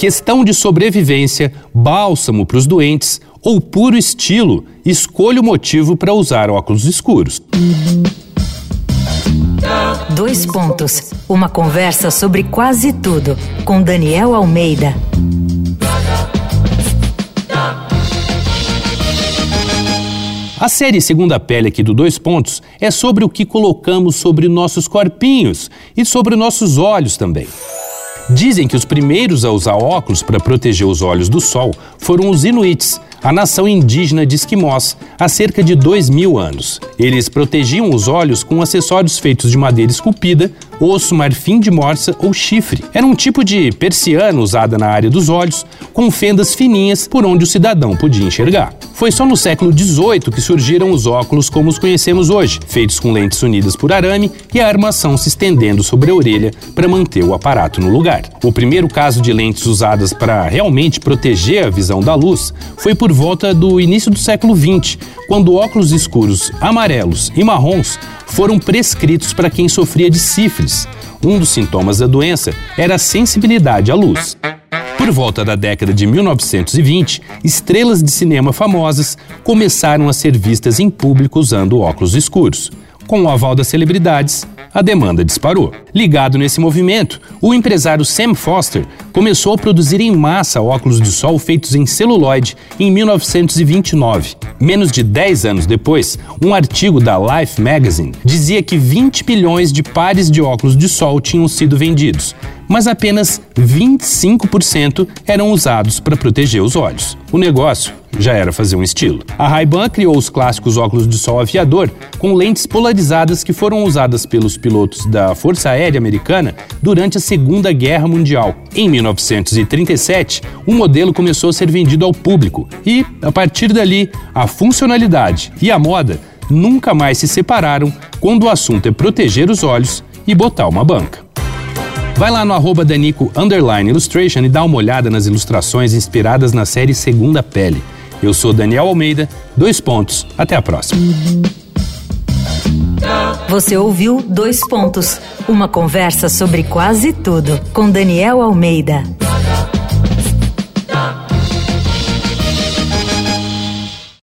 Questão de sobrevivência, bálsamo para os doentes ou puro estilo, escolha o motivo para usar óculos escuros. Dois pontos. Uma conversa sobre quase tudo com Daniel Almeida. A série Segunda Pele aqui do Dois Pontos é sobre o que colocamos sobre nossos corpinhos e sobre nossos olhos também. Dizem que os primeiros a usar óculos para proteger os olhos do sol foram os Inuits, a nação indígena de esquimós, há cerca de dois mil anos. Eles protegiam os olhos com acessórios feitos de madeira esculpida, osso, marfim de morsa ou chifre. Era um tipo de persiana usada na área dos olhos, com fendas fininhas por onde o cidadão podia enxergar. Foi só no século XVIII que surgiram os óculos como os conhecemos hoje, feitos com lentes unidas por arame e a armação se estendendo sobre a orelha para manter o aparato no lugar. O primeiro caso de lentes usadas para realmente proteger a visão da luz foi por volta do início do século XX, quando óculos escuros amarelos e marrons foram prescritos para quem sofria de sífilis. Um dos sintomas da doença era a sensibilidade à luz. Por volta da década de 1920, estrelas de cinema famosas começaram a ser vistas em público usando óculos escuros. Com o aval das celebridades, a demanda disparou. Ligado nesse movimento, o empresário Sam Foster começou a produzir em massa óculos de sol feitos em celuloide em 1929. Menos de 10 anos depois, um artigo da Life Magazine dizia que 20 milhões de pares de óculos de sol tinham sido vendidos, mas apenas 25% eram usados para proteger os olhos. O negócio já era fazer um estilo. A Ray-Ban criou os clássicos óculos de sol aviador com lentes polarizadas que foram usadas pelos pilotos da Força Aérea Americana durante a Segunda Guerra Mundial. Em 1937, o modelo começou a ser vendido ao público e, a partir dali, a funcionalidade e a moda nunca mais se separaram quando o assunto é proteger os olhos e botar uma banca. Vai lá no arroba Danico Illustration e dá uma olhada nas ilustrações inspiradas na série Segunda Pele. Eu sou Daniel Almeida, dois pontos. Até a próxima. Você ouviu Dois Pontos uma conversa sobre quase tudo com Daniel Almeida.